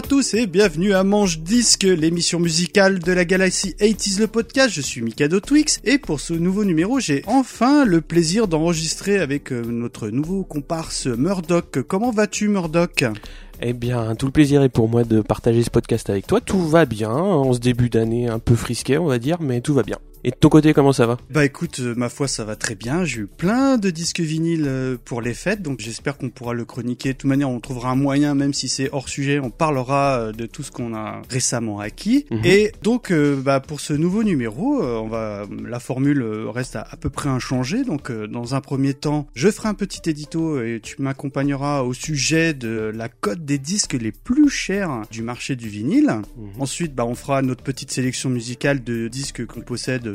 À tous et bienvenue à Manche Disque, l'émission musicale de la galaxie 80s le podcast. Je suis Mikado Twix et pour ce nouveau numéro, j'ai enfin le plaisir d'enregistrer avec euh, notre nouveau comparse Murdoch. Comment vas-tu Murdoch? Eh bien, tout le plaisir est pour moi de partager ce podcast avec toi. Tout va bien, en ce début d'année un peu frisqué, on va dire, mais tout va bien. Et de ton côté, comment ça va Bah écoute, euh, ma foi, ça va très bien. J'ai eu plein de disques vinyles euh, pour les fêtes, donc j'espère qu'on pourra le chroniquer. De toute manière, on trouvera un moyen, même si c'est hors sujet, on parlera euh, de tout ce qu'on a récemment acquis. Mhm. Et donc, bah pour ce nouveau numéro, on va, la formule reste à, à peu près inchangée. Donc, dans un premier temps, je ferai un petit édito et tu m'accompagneras au sujet de la cote des disques les plus chers du marché du vinyle. Mhm. Ensuite, bah, on fera notre petite sélection musicale de disques qu'on possède,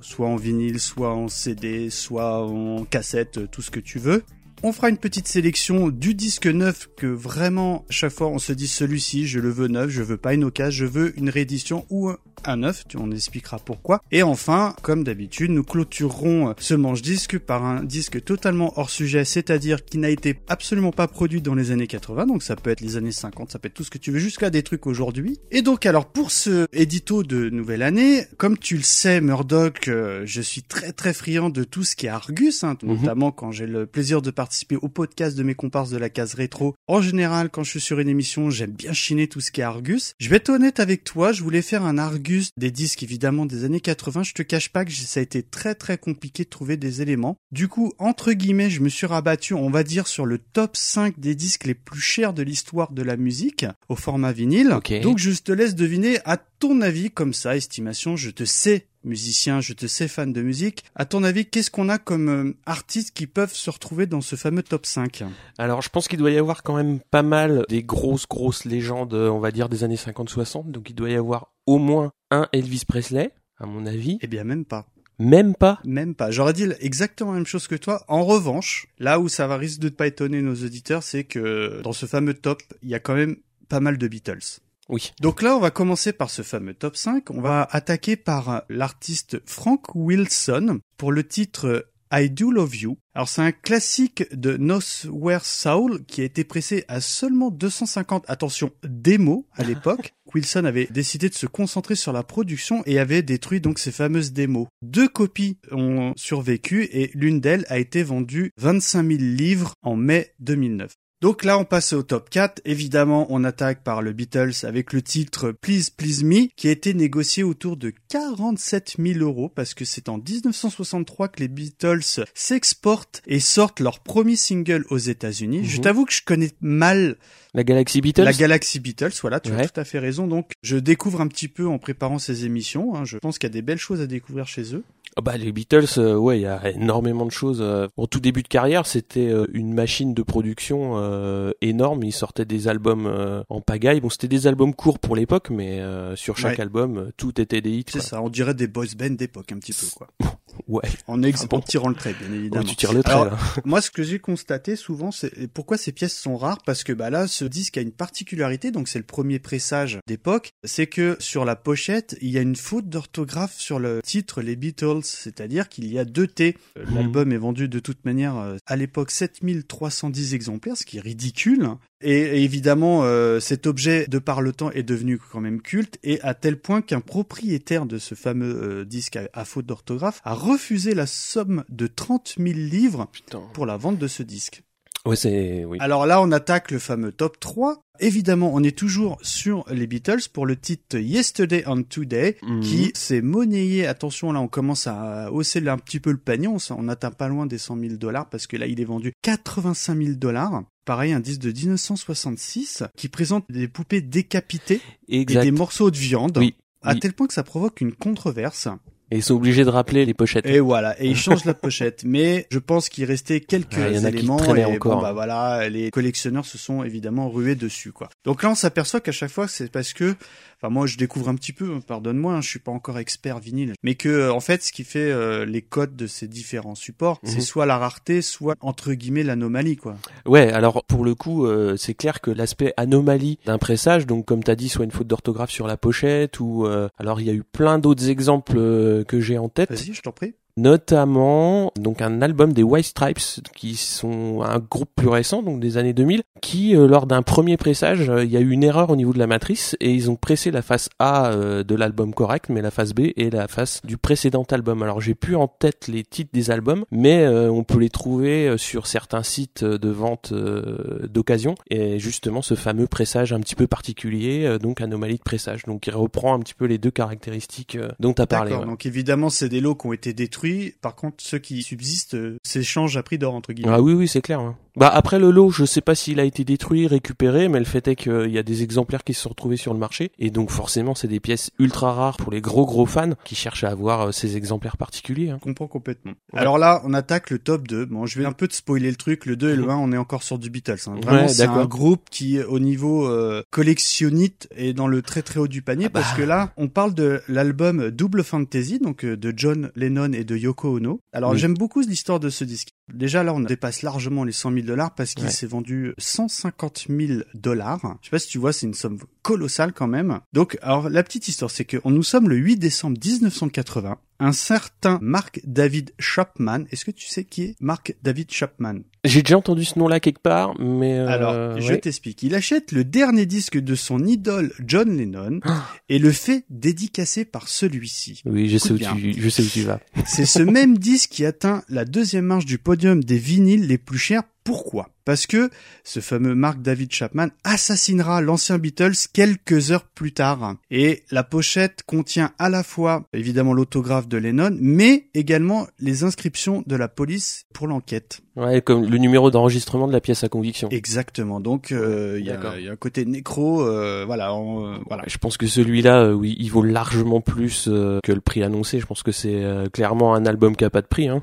soit en vinyle, soit en CD, soit en cassette, tout ce que tu veux. On fera une petite sélection du disque neuf que vraiment, chaque fois, on se dit celui-ci, je le veux neuf, je veux pas une occasion, je veux une réédition ou un neuf, tu- on expliquera pourquoi. Et enfin, comme d'habitude, nous clôturerons ce manche-disque par un disque totalement hors sujet, c'est-à-dire qui n'a été absolument pas produit dans les années 80, donc ça peut être les années 50, ça peut être tout ce que tu veux, jusqu'à des trucs aujourd'hui. Et donc alors, pour ce édito de nouvelle année, comme tu le sais, Murdoch, euh, je suis très très friand de tout ce qui est Argus, hein, Mhm. notamment quand j'ai le plaisir de participer au podcast de mes comparses de la case rétro. En général, quand je suis sur une émission, j'aime bien chiner tout ce qui est Argus. Je vais être honnête avec toi, je voulais faire un Argus des disques évidemment des années 80. Je te cache pas que ça a été très très compliqué de trouver des éléments. Du coup, entre guillemets, je me suis rabattu, on va dire, sur le top 5 des disques les plus chers de l'histoire de la musique au format vinyle. Donc je te laisse deviner à ton avis, comme ça, estimation, je te sais musicien, je te sais fan de musique. À ton avis, qu'est-ce qu'on a comme euh, artistes qui peuvent se retrouver dans ce fameux top 5 Alors, je pense qu'il doit y avoir quand même pas mal des grosses, grosses légendes, on va dire, des années 50-60. Donc, il doit y avoir au moins un Elvis Presley, à mon avis. Eh bien, même pas. Même pas. Même pas. J'aurais dit exactement la même chose que toi. En revanche, là où ça va risque de pas étonner nos auditeurs, c'est que dans ce fameux top, il y a quand même pas mal de Beatles. Oui. Donc là, on va commencer par ce fameux top 5. On va attaquer par l'artiste Frank Wilson pour le titre I Do Love You. Alors c'est un classique de Nowhere Soul qui a été pressé à seulement 250, attention, démos à l'époque. Wilson avait décidé de se concentrer sur la production et avait détruit donc ces fameuses démos. Deux copies ont survécu et l'une d'elles a été vendue 25 000 livres en mai 2009. Donc là, on passe au top 4. Évidemment, on attaque par le Beatles avec le titre Please Please Me, qui a été négocié autour de 47 000 euros, parce que c'est en 1963 que les Beatles s'exportent et sortent leur premier single aux États-Unis. Je Mhm. t'avoue que je connais mal La Galaxy Beatles la Galaxy Beatles, voilà, tu as tout à fait raison. Donc, je découvre un petit peu en préparant ces émissions. hein. Je pense qu'il y a des belles choses à découvrir chez eux. Ah Bah les Beatles, euh, ouais, il y a énormément de choses. euh. En tout début de carrière, c'était euh, une machine de production euh, énorme. Ils sortaient des albums euh, en pagaille. Bon, c'était des albums courts pour l'époque, mais euh, sur chaque Ouais. album, euh, tout était des hits. C'est ça, on dirait des boys band d'époque un petit peu, quoi. Ouais. En, bon en tirant le trait, bien évidemment. Ouais, tu tires le trait Alors. Moi, ce que j'ai constaté souvent, c'est pourquoi ces pièces sont rares, parce que bah là, ce disque a une particularité, donc c'est le premier pressage d'époque, c'est que sur la pochette, il y a une faute d'orthographe sur le titre Les Beatles, c'est-à-dire qu'il y a deux T. Mhm. L'album est vendu de toute manière euh, à l'époque 7310 exemplaires, ce qui est ridicule. Et, et évidemment, euh, cet objet, de par le temps, est devenu quand même culte, et à tel point qu'un propriétaire de ce fameux euh, disque à, à faute d'orthographe a refusé la somme de 30 000 livres Putain. pour la vente de ce disque. Ouais, c'est oui. Alors là, on attaque le fameux top 3. Évidemment, on est toujours sur les Beatles pour le titre Yesterday and Today, Mhm. qui s'est monnayé. Attention, là, on commence à hausser un petit peu le panier. On n'atteint pas loin des 100 000 dollars parce que là, il est vendu 85 000 dollars. Pareil, un disque de 1966 qui présente des poupées décapitées exact. et des morceaux de viande. Oui. À oui. tel point que ça provoque une controverse. Et ils sont obligés de rappeler les pochettes. Et voilà, et il change la pochette. Mais je pense qu'il restait quelques Ouais, il y en a qui éléments et encore. bon bah voilà, les collectionneurs se sont évidemment rués dessus quoi. Donc là on s'aperçoit qu'à chaque fois c'est parce que enfin moi je découvre un petit peu, pardonne-moi, hein, je suis pas encore expert vinyle, mais que euh, en fait ce qui fait euh, les codes de ces différents supports, Mhm. c'est soit la rareté, soit entre guillemets l'anomalie quoi. Ouais, alors pour le coup, euh, c'est clair que l'aspect anomalie d'un pressage, donc comme t'as dit, soit une faute d'orthographe sur la pochette, ou euh, alors il y a eu plein d'autres exemples que j'ai en tête. Vas-y, je t'en prie. Notamment donc un album des White Stripes qui sont un groupe plus récent donc des années 2000 qui euh, lors d'un premier pressage euh, il y a eu une erreur au niveau de la matrice et ils ont pressé la face A euh, de l'album correct mais la face B est la face du précédent album. Alors j'ai plus en tête les titres des albums mais on peut les trouver sur certains sites de vente d'occasion et justement ce fameux pressage un petit peu particulier donc anomalie de pressage donc il reprend un petit peu les deux caractéristiques dont tu as parlé. D'accord. Donc évidemment c'est des lots qui ont été détruits par contre ceux qui subsistent s'échangent à prix d'or entre guillemets. Ah oui oui c'est clair. Hein. Bah après le lot, je sais pas s'il a été détruit, récupéré, mais le fait est qu'il y a des exemplaires qui se sont retrouvés sur le marché et donc forcément c'est des pièces ultra rares pour les gros gros fans qui cherchent à avoir euh, ces exemplaires particuliers. Hein. Je comprends complètement. Alors là, on attaque le top 2. Bon, je vais un peu te spoiler le truc. Le 2 et le 1, mhm. on est encore sur du Beatles. Hein. Vraiment, c'est un groupe qui, au niveau euh, collectionnite, est dans le très très haut du panier ah parce bah. que là, on parle de l'album Double Fantasy, donc euh, de John Lennon et de Yoko Ono. Alors j'aime beaucoup l'histoire de ce disque. Déjà là, on dépasse largement les 100 000 dollars parce qu'il s'est vendu 150 000 dollars. Je sais pas si tu vois, c'est une somme colossale quand même. Donc, alors la petite histoire, c'est que nous sommes le 8 décembre 1980. Un certain Mark David Chapman. Est-ce que tu sais qui est Mark David Chapman? J'ai déjà entendu ce nom-là quelque part, mais euh, alors je t'explique. Il achète le dernier disque de son idole John Lennon et le fait dédicacer par celui-ci. Oui, je sais où tu, je sais où tu vas. C'est ce même disque qui atteint la deuxième marche du podium des vinyles les plus chers pourquoi? Parce que ce fameux Mark David Chapman assassinera l'ancien Beatles quelques heures plus tard. Et la pochette contient à la fois évidemment l'autographe de Lennon, mais également les inscriptions de la police pour l'enquête. Ouais, comme le numéro d'enregistrement de la pièce à conviction. Exactement. Donc euh, il y, a, y, a un côté nécro, euh, voilà, euh, voilà. Je pense que celui-là, oui, il vaut largement plus que le prix annoncé. Je pense que c'est clairement un album qui a pas de prix. Hein.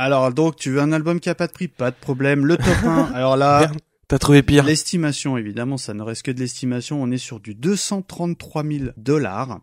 Alors donc tu veux un album qui a pas de prix, pas de problème. Le top 1, alors là, T'as trouvé pire. L'estimation, évidemment, ça ne reste que de l'estimation. On est sur du 233 000 dollars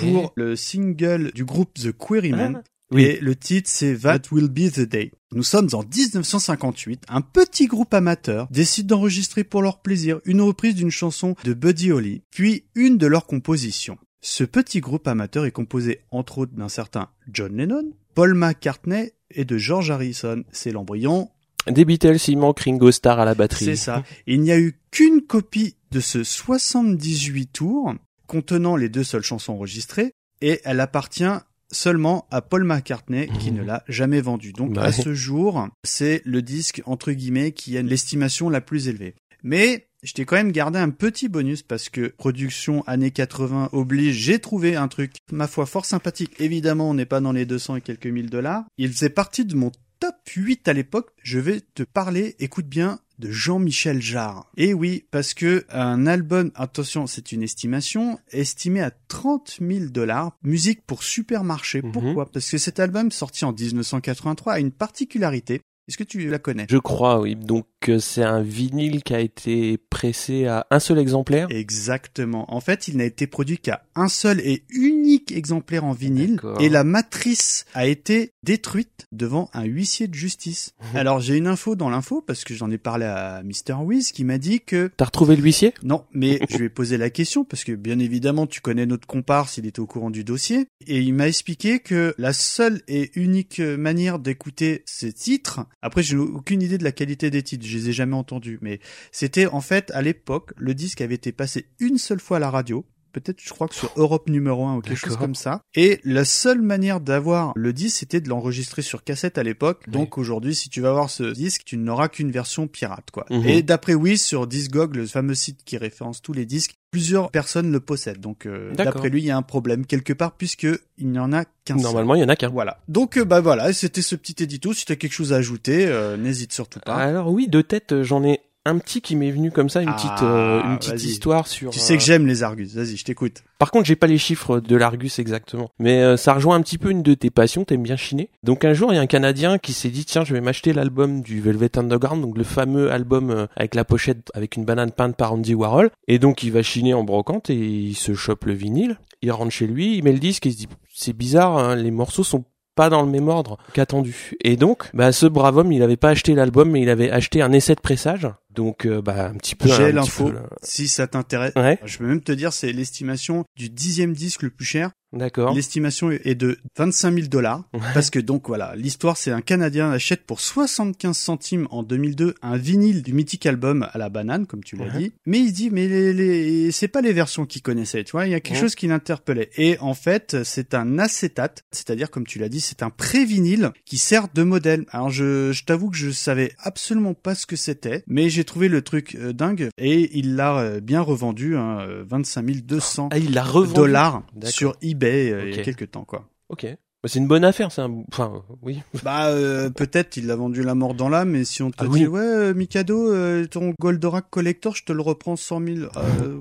pour le single du groupe The Quarrymen. Ah, oui. Et le titre, c'est That Will Be the Day. Nous sommes en 1958. Un petit groupe amateur décide d'enregistrer pour leur plaisir une reprise d'une chanson de Buddy Holly, puis une de leurs compositions. Ce petit groupe amateur est composé entre autres d'un certain John Lennon, Paul McCartney et de George Harrison. C'est l'embryon. Des Beatles, il manque Ringo Starr à la batterie. C'est ça. il n'y a eu qu'une copie de ce 78 tours contenant les deux seules chansons enregistrées et elle appartient seulement à Paul McCartney qui ne l'a jamais vendu. Donc à ce jour, c'est le disque entre guillemets qui a l'estimation la plus élevée. Mais je t'ai quand même gardé un petit bonus parce que production années 80 oblige, j'ai trouvé un truc, ma foi, fort sympathique. Évidemment, on n'est pas dans les 200 et quelques mille dollars. Il faisait partie de mon top 8 à l'époque. Je vais te parler, écoute bien, de Jean-Michel Jarre. Et oui, parce que un album, attention, c'est une estimation, estimé à 30 000 dollars, musique pour supermarché. Mhm. Pourquoi? Parce que cet album, sorti en 1983, a une particularité, est-ce que tu la connais? Je crois, oui. Donc euh, c'est un vinyle qui a été pressé à un seul exemplaire Exactement. En fait, il n'a été produit qu'à un seul et unique exemplaire en vinyle. Et la matrice a été détruite devant un huissier de justice. Mhm. Alors j'ai une info dans l'info, parce que j'en ai parlé à Mr. Wiz, qui m'a dit que... T'as retrouvé l'huissier Non, mais je lui ai posé la question, parce que bien évidemment, tu connais notre comparse, il était au courant du dossier. Et il m'a expliqué que la seule et unique manière d'écouter ces titres, après, j'ai aucune idée de la qualité des titres, je les ai jamais entendus, mais c'était en fait à l'époque, le disque avait été passé une seule fois à la radio, peut-être je crois que sur Europe numéro 1 ou quelque chose comme ça. Et la seule manière d'avoir le disque, c'était de l'enregistrer sur cassette à l'époque. Donc aujourd'hui, si tu vas voir ce disque, tu n'auras qu'une version pirate, quoi. Mhm. Et d'après oui, sur Discog, le fameux site qui référence tous les disques, plusieurs personnes le possèdent. Donc euh, d'après lui, il y a un problème quelque part puisque il n'y en a qu'un Normalement, il y en a qu'un. Voilà. Donc euh, bah voilà, c'était ce petit édito. Si tu as quelque chose à ajouter, euh, n'hésite surtout pas. Alors oui, de tête, j'en ai un petit qui m'est venu comme ça, une petite, euh, une petite histoire sur. Tu sais que j'aime les Argus. Vas-y, je t'écoute. Par contre, j'ai pas les chiffres de l'Argus exactement, mais ça rejoint un petit peu une de tes passions. T'aimes bien chiner. Donc un jour, il y a un Canadien qui s'est dit tiens, je vais m'acheter l'album du Velvet Underground, donc le fameux album avec la pochette avec une banane peinte par Andy Warhol. Et donc il va chiner en brocante et il se chope le vinyle. Il rentre chez lui, il met le disque et il se dit c'est bizarre, hein, les morceaux sont pas dans le même ordre qu'attendu. Et donc, bah, ce brave homme, il avait pas acheté l'album, mais il avait acheté un essai de pressage Donc euh, bah un petit peu. J'ai l'info. Si ça t'intéresse, Ouais, je peux même te dire, c'est l'estimation du dixième disque le plus cher. d'accord. L'estimation est de 25 000 dollars. Ouais. Parce que donc voilà, l'histoire c'est un Canadien achète pour 75 centimes en 2002 un vinyle du mythique album à la banane, comme tu l'as Ouais. dit. Mais il se dit, mais les, les... c'est pas les versions qu'il connaissait, tu vois, il y a quelque chose qui l'interpellait. Et en fait, c'est un acétate, c'est-à-dire comme tu l'as dit, c'est un pré-vinyle qui sert de modèle. Alors je, je t'avoue que je savais absolument pas ce que c'était, mais j'ai trouvé le truc euh, dingue et il l'a euh, bien revendu, hein, euh, 25 200 Ah il l'a revendu. dollars sur eBay euh, il y a quelques temps, quoi. Ok. Bah, c'est une bonne affaire, c'est un. Enfin oui. Bah euh, peut-être il l'a vendu la mort dans l'âme, mais si on te Ah dit oui. ouais euh, Mikado, euh, ton Goldorak Collector, je te le reprends 100 000. Euh,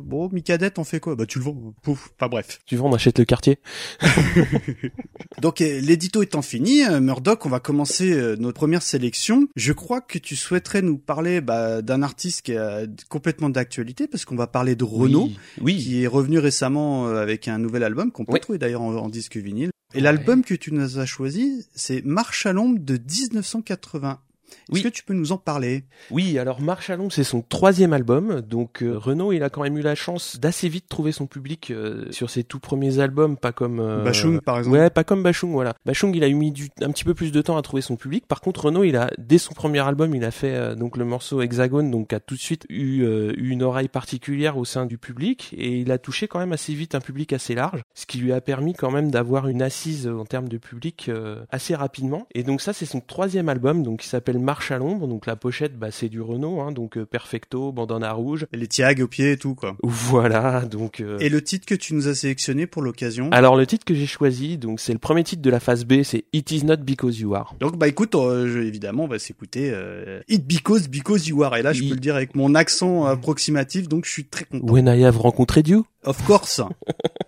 bon Mikadette, on fait quoi? Bah tu le vends. Pouf. Pas bref. Tu veux on achète le quartier. Donc euh, l'édito étant fini, euh, Murdoch, on va commencer euh, notre première sélection. Je crois que tu souhaiterais nous parler bah, d'un artiste qui est euh, complètement d'actualité parce qu'on va parler de Renault. Oui. Oui. qui est revenu récemment euh, avec un nouvel album qu'on peut Oui. trouver d'ailleurs en, en disque vinyle. Et Ouais. l'album que tu nous as choisi, c'est Marche à l'ombre de 1980. Est-ce Oui. que tu peux nous en parler? Oui, alors l'ombre, c'est son troisième album. Donc euh, Renaud, il a quand même eu la chance d'assez vite trouver son public euh, sur ses tout premiers albums, pas comme euh, Bachung par exemple. Ouais, pas comme Bachung, voilà. Bachung, il a eu mis du, un petit peu plus de temps à trouver son public. Par contre, Renaud, il a dès son premier album, il a fait euh, donc le morceau Hexagone, donc a tout de suite eu, euh, eu une oreille particulière au sein du public et il a touché quand même assez vite un public assez large, ce qui lui a permis quand même d'avoir une assise en termes de public assez rapidement. Et donc ça, c'est son troisième album, donc qui s'appelle Marche à l'ombre. Donc la pochette, bah, c'est du Renault, hein, donc euh, Perfecto, bandana rouge. Et les tags au pied et tout quoi. Voilà, donc. euh, Et le titre que tu nous as sélectionné pour l'occasion? Alors le titre que j'ai choisi, donc c'est le premier titre de la phase B, c'est It Is Not Because You Are. Donc bah écoute, euh, je- évidemment, on va s'écouter euh, It Because Because You Are. Et là, je peux le dire avec mon accent approximatif, donc je suis très content. When I Have Rencontré You. Of course.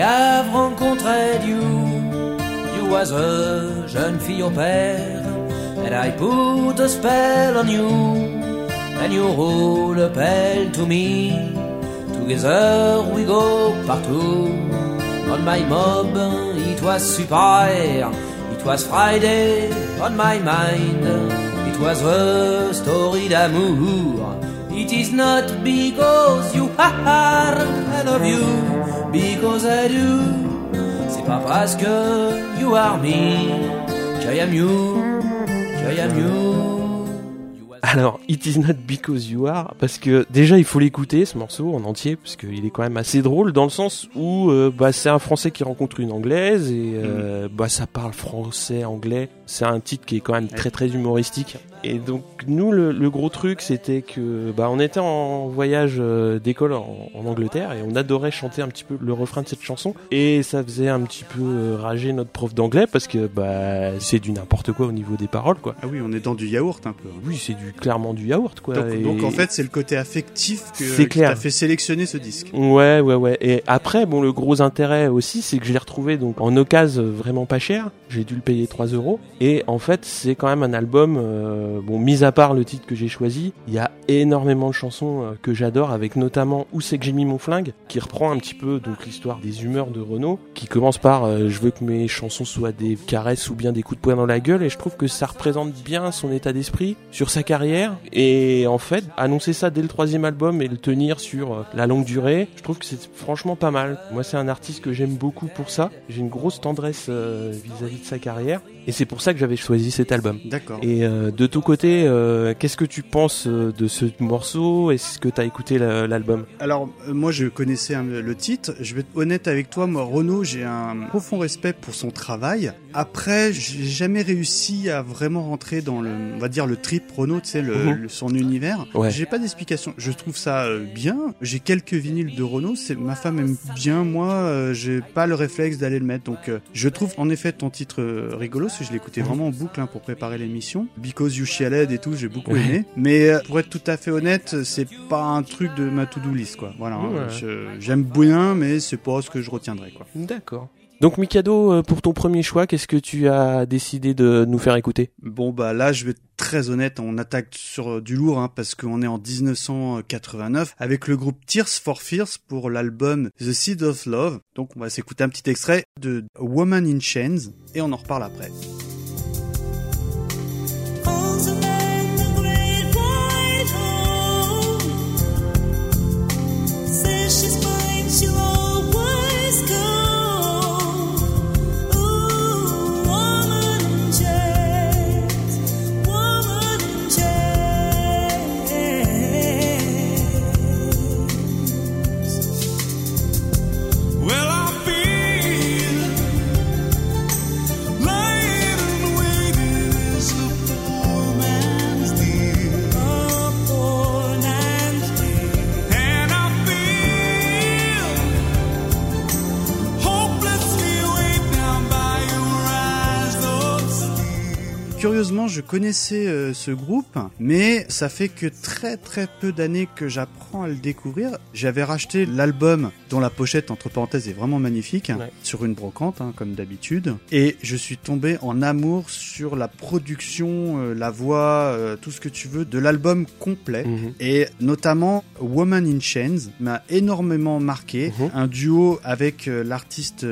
have rencontré you, you was a jeune fille au père, and I put a spell on you, and you roll a bell to me. Together we go partout. On my mob, it was super. It was Friday on my mind. It was a story d'amour. It is not because you are I love you, because I do. C'est pas parce que you are me, que I am you, que I am you. Alors, It Is Not Because You Are, parce que déjà il faut l'écouter ce morceau en entier, parce qu'il est quand même assez drôle dans le sens où euh, bah, c'est un Français qui rencontre une Anglaise et euh, bah ça parle français, anglais. C'est un titre qui est quand même très très humoristique. Et donc nous le, le gros truc c'était que bah on était en voyage euh, d'école en, en Angleterre et on adorait chanter un petit peu le refrain de cette chanson et ça faisait un petit peu euh, rager notre prof d'anglais parce que bah c'est du n'importe quoi au niveau des paroles quoi. Ah oui, on est dans du yaourt un peu. hein. Oui, c'est du clairement du yaourt quoi. Donc, Et- donc, en fait, c'est le côté affectif que qui t'a fait sélectionner ce disque. Ouais, ouais, ouais. Et après, bon, le gros intérêt aussi, c'est que je l'ai retrouvé donc en occasion euh, vraiment pas cher. J'ai dû le payer 3 euros. Et en fait, c'est quand même un album, euh, bon, mis à part le titre que j'ai choisi, il y a énormément de chansons euh, que j'adore, avec notamment Où c'est que j'ai mis mon flingue, qui reprend un petit peu donc l'histoire des humeurs de Renault, qui commence par euh, Je veux que mes chansons soient des caresses ou bien des coups de poing dans la gueule. Et je trouve que ça représente bien son état d'esprit sur sa carrière. Et en fait, annoncer ça dès le troisième album et le tenir sur euh, la longue durée, je trouve que c'est franchement pas mal. Moi, c'est un artiste que j'aime beaucoup pour ça. J'ai une grosse tendresse euh, vis-à-vis de sa carrière. Et c'est pour ça que j'avais choisi cet album. D'accord. Et euh, de ton côté, euh, qu'est-ce que tu penses euh, de ce morceau? Est-ce que tu as écouté la- l'album? Alors, moi, je connaissais hein, le titre. Je vais être honnête avec toi. Moi, Renaud, j'ai un profond respect pour son travail. Après, j'ai jamais réussi à vraiment rentrer dans le, on va dire, le trip Renaud, tu sais, le, Mhm. le- son univers. Ouais. J'ai pas d'explication. Je trouve ça bien. J'ai quelques vinyles de Renaud. C'est, ma femme aime bien. Moi, j'ai pas le réflexe d'aller le mettre. Donc, je trouve en effet ton titre rigolo, que je l'écoutais vraiment en boucle hein, pour préparer l'émission. Because You Shialed et tout, j'ai beaucoup Ouais. aimé. Mais euh, pour être tout à fait honnête, c'est pas un truc de ma to-do list, quoi. Voilà. hein. Ouais. J'aime bien, mais c'est pas ce que je retiendrai, quoi. D'accord. Donc Mikado, euh, pour ton premier choix, qu'est-ce que tu as décidé de nous faire écouter? Bon, bah là, je vais très honnête, on attaque sur euh, du lourd hein, parce qu'on est en 1989 avec le groupe Tears for Fears pour l'album The Seed of Love. Donc on va s'écouter un petit extrait de Woman in Chains et on en reparle après. Connaissais euh, ce groupe, mais ça fait que très très peu d'années que j'apprends à le découvrir. J'avais racheté l'album dont la pochette entre parenthèses est vraiment magnifique sur une brocante hein, comme d'habitude, et je suis tombé en amour sur la production, euh, la voix, euh, tout ce que tu veux de l'album complet, Mhm. et notamment Woman in Chains m'a énormément marqué. Mhm. Un duo avec l'artiste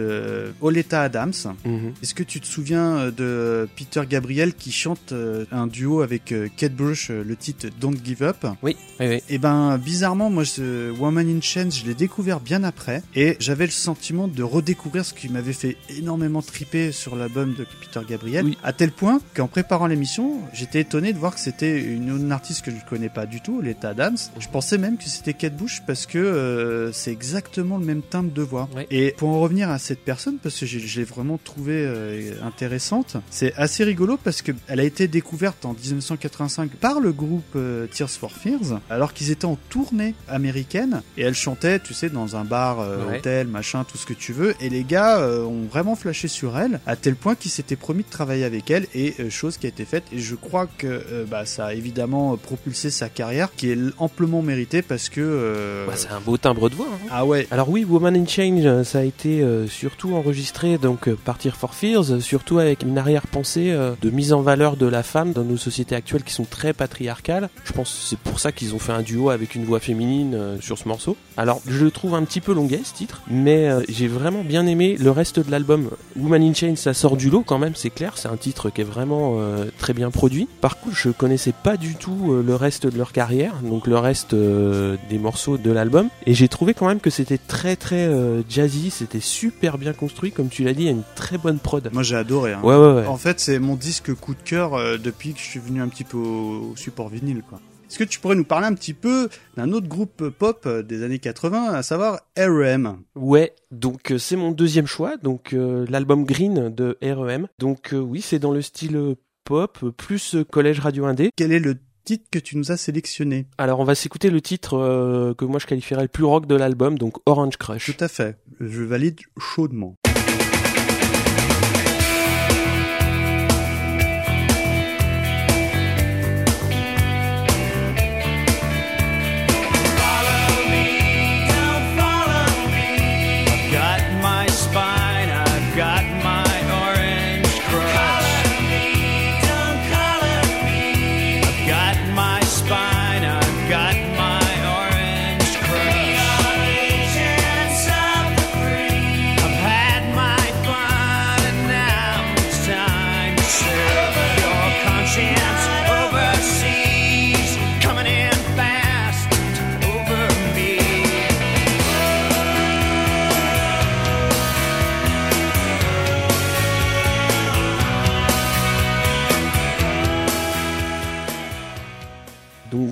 Oleta Adams. Mhm. Est-ce que tu te souviens de Peter Gabriel qui chante un duo avec euh, Kate Bush, euh, le titre Don't Give Up Oui, oui, oui. Et ben bizarrement, moi ce Woman in Chains, je l'ai découvert bien après et j'avais le sentiment de redécouvrir ce qui m'avait fait énormément triper sur l'album de Peter Gabriel. Oui. À tel point qu'en préparant l'émission, j'étais étonné de voir que c'était une, une artiste que je ne connais pas du tout, Letta Adams. Je pensais même que c'était Kate Bush parce que euh, c'est exactement le même timbre de voix. Ouais. Et pour en revenir à cette personne, parce que je l'ai vraiment trouvée euh, intéressante, c'est assez rigolo parce que elle a été découverte en 1985 par le groupe euh, Tears for Fears, alors qu'ils étaient en tournée américaine et elle chantait, tu sais, dans un bar, euh, Ouais. hôtel, machin, tout ce que tu veux. Et les gars euh, ont vraiment flashé sur elle à tel point qu'ils s'étaient promis de travailler avec elle et euh, chose qui a été faite. Et je crois que bah, ça a évidemment propulsé sa carrière, qui est amplement méritée parce que. Bah, c'est un beau timbre de voix. hein. ah ouais, Alors oui, Woman in Change, ça a été surtout enregistré donc par Tear for Fears, surtout avec une arrière-pensée de mise en valeur de la femme dans nos sociétés actuelles qui sont très patriarcales. Je pense que c'est pour ça qu'ils ont fait un duo avec une voix féminine euh, sur ce morceau. Alors je le trouve un petit peu longuet ce titre, mais euh, j'ai vraiment bien aimé le reste de l'album. Woman in Chains, ça sort du lot quand même, c'est clair, c'est un titre qui est vraiment euh, très bien produit. Par contre, je connaissais pas du tout euh, le reste de leur carrière, donc le reste euh, des morceaux de l'album, et j'ai trouvé quand même que c'était très très jazzy, c'était super bien construit, comme tu l'as dit, il y a une très bonne prod. moi j'ai adoré. hein. Ouais ouais ouais. En fait, c'est mon disque coup de cœur euh, depuis que je suis venu un petit peu au, au support vinyle, quoi. Est-ce que tu pourrais nous parler un petit peu d'un autre groupe pop euh, des années 80, à savoir R.E.M. Ouais, donc euh, c'est mon deuxième choix, donc euh, l'album Green de R.E.M. Donc euh, oui, c'est dans le style pop, plus collège radio indé. Quel est le titre que tu nous as sélectionné? Alors on va s'écouter le titre euh, que moi je qualifierais le plus rock de l'album, donc Orange Crush. Tout à fait. Je valide chaudement. My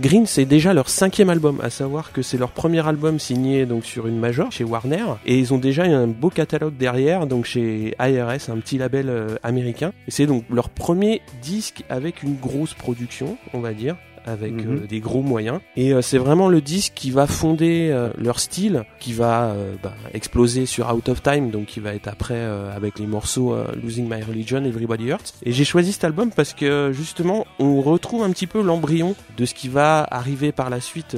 Green, c'est déjà leur cinquième album, à savoir que c'est leur premier album signé donc sur une major chez Warner, et ils ont déjà un beau catalogue derrière, donc chez IRS, un petit label euh, américain. Et c'est donc leur premier disque avec une grosse production, on va dire. Avec Mhm. euh, des gros moyens. Et euh, c'est vraiment le disque qui va fonder euh, leur style, qui va bah, exploser sur Out of Time, donc qui va être après avec les morceaux Losing My Religion, Everybody Hurts. Et j'ai choisi cet album parce que justement, on retrouve un petit peu l'embryon de ce qui va arriver par la suite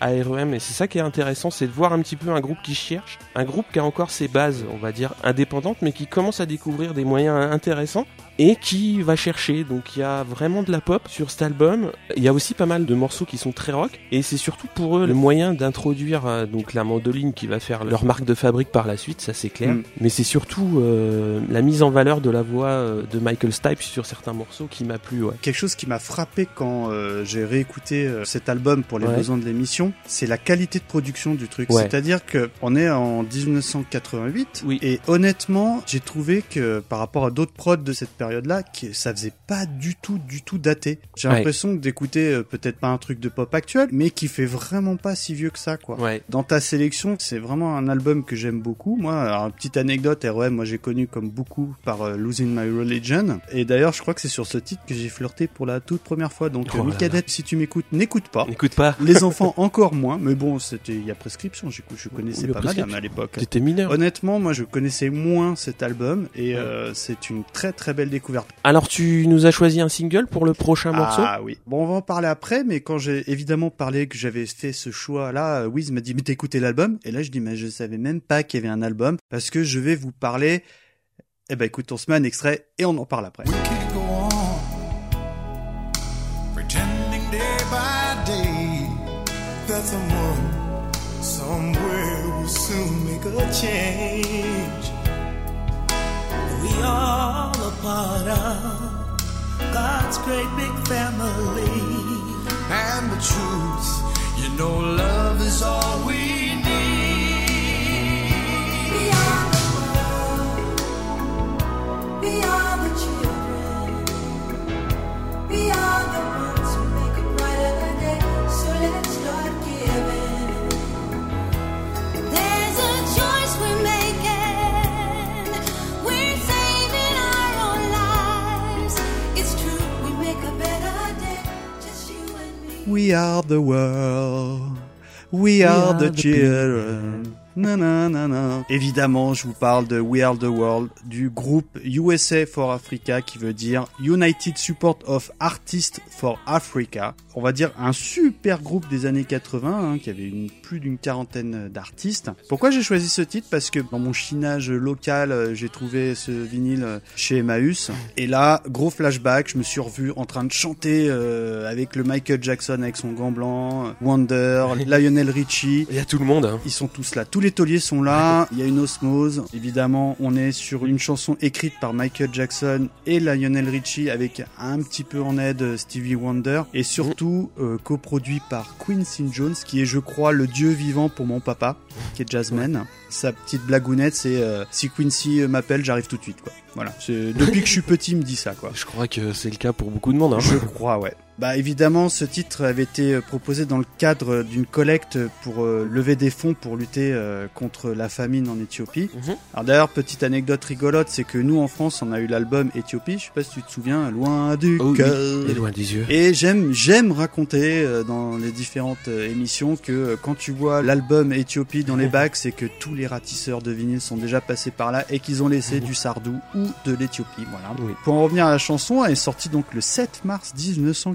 à REM. Et c'est ça qui est intéressant, c'est de voir un petit peu un groupe qui cherche, un groupe qui a encore ses bases, on va dire, indépendantes, mais qui commence à découvrir des moyens intéressants et qui va chercher. Donc il y a vraiment de la pop sur cet album. Il y a aussi pas mal de morceaux qui sont très rock et c'est surtout pour eux le moyen d'introduire euh, donc la mandoline qui va faire leur marque de fabrique par la suite, ça c'est clair. Mm. Mais c'est surtout euh, la mise en valeur de la voix euh, de Michael Stipe sur certains morceaux qui m'a plu. Ouais. Quelque chose qui m'a frappé quand euh, j'ai réécouté cet album pour les Ouais. besoins de l'émission, c'est la qualité de production du truc. Ouais. C'est-à-dire que on est en 1988 Oui. et honnêtement, j'ai trouvé que par rapport à d'autres prods de cette période-là, que ça faisait pas du tout, du tout daté. J'ai Ouais. l'impression d'écouter euh, peut-être pas un truc de pop actuel, mais qui fait vraiment pas si vieux que ça, quoi. Ouais. Dans ta sélection, c'est vraiment un album que j'aime beaucoup. Moi, alors, une petite anecdote, REM, moi j'ai connu comme beaucoup par euh, Losing My Religion. Et d'ailleurs, je crois que c'est sur ce titre que j'ai flirté pour la toute première fois. Donc, Oh Micadette, si tu m'écoutes, n'écoute pas. N'écoute pas. Les enfants encore moins, mais bon, c'était il y a prescription. j'écoute- Je connaissais Oui, pas prescription. à l'époque. T'étais mineur. Honnêtement, moi je connaissais moins cet album et euh, c'est une très très belle découverte. Alors tu nous as choisi un single pour le prochain morceau? Ah oui. Bon, on va en parler après, mais quand j'ai évidemment parlé que j'avais fait ce choix-là, euh, Wiz m'a dit, mais t'as écouté l'album? Et là, je dis, mais je savais même pas qu'il y avait un album, parce que je vais vous parler... Eh ben écoute, on se met un extrait et on en parle après. We can't go on pretending day by day that someone somewhere will soon make a change. We all a part of God's great big family. And the truth, you know, love is all we need. We are the world. We are the children. We are the ones are the world. We are the children. Na, na, na, na. Évidemment, je vous parle de We Are the World, du groupe USA for Africa, qui veut dire United Support of Artists for Africa. On va dire un super groupe des années 80, hein, qui avait une, plus d'une quarantaine d'artistes. Pourquoi j'ai choisi ce titre? Parce que dans mon chinage local, euh, j'ai trouvé ce vinyle euh, chez Emmaüs. Et là, gros flashback, je me suis revu en train de chanter euh, avec le Michael Jackson avec son gant blanc, Wonder, Lionel Richie. Il y a tout le monde. hein. Ils sont tous là, tous les tauliers sont là, il y a une osmose. Évidemment, on est sur une chanson écrite par Michael Jackson et Lionel Richie avec un petit peu en aide euh, Stevie Wonder et surtout euh, coproduit par Quincy Jones qui est je crois le dieu vivant pour mon papa qui est jazzman. Sa petite blagounette c'est euh, si Quincy m'appelle, j'arrive tout de suite quoi. Voilà, depuis que je suis petit, il me dit ça quoi. Je crois que c'est le cas pour beaucoup de monde. Hein. Je crois, ouais. Bah évidemment, ce titre avait été euh, proposé dans le cadre d'une collecte pour euh, lever des fonds pour lutter euh, contre la famine en Éthiopie. Mhm. Alors d'ailleurs, petite anecdote rigolote, c'est que nous en France, on a eu l'album Éthiopie. Je sais pas si tu te souviens, loin du Oh oui, cœur. Et loin des yeux. Et j'aime j'aime raconter euh, dans les différentes émissions que quand tu vois l'album Éthiopie dans les bacs, c'est que tous les ratisseurs de vinyle sont déjà passés par là et qu'ils ont laissé du Sardou ou de l'Éthiopie. Voilà. Oui. Pour en revenir à la chanson, elle est sortie donc le 7 mars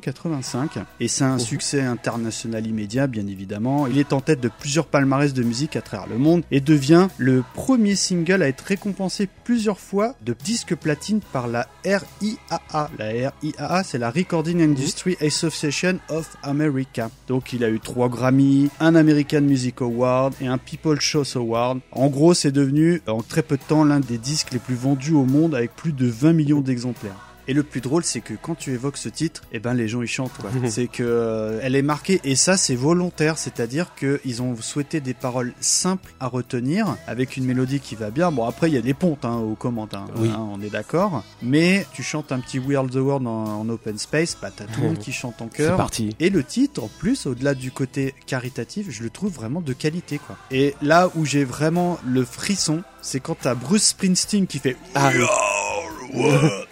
1985 et c'est un Mhm. succès international immédiat, bien évidemment. Il est en tête de plusieurs palmarès de musique à travers le monde et devient le premier single à être récompensé plusieurs fois de disque platine par la RIAA. La RIAA, c'est la Recording Industry Association of America. Donc il a eu trois Grammy, un American Music Award et un People Choice Award. En gros, c'est devenu en très peu de temps l'un des disques les plus vendus au monde avec plus de 20 millions d'exemplaires. Et le plus drôle, c'est que quand tu évoques ce titre, eh ben les gens ils chantent. quoi. c'est que euh, elle est marquée et ça c'est volontaire, c'est-à-dire que ils ont souhaité des paroles simples à retenir avec une mélodie qui va bien. Bon après il y a des pontes hein, aux commandes, hein, Oui. hein, on est d'accord. Mais tu chantes un petit We Are the World en, en open space, bah t'as tout le monde qui chante en C'est chœur. parti. Et le titre, en plus, au-delà du côté caritatif, je le trouve vraiment de qualité, quoi. Et là où j'ai vraiment le frisson, c'est quand t'as Bruce Springsteen qui fait Ah, oui.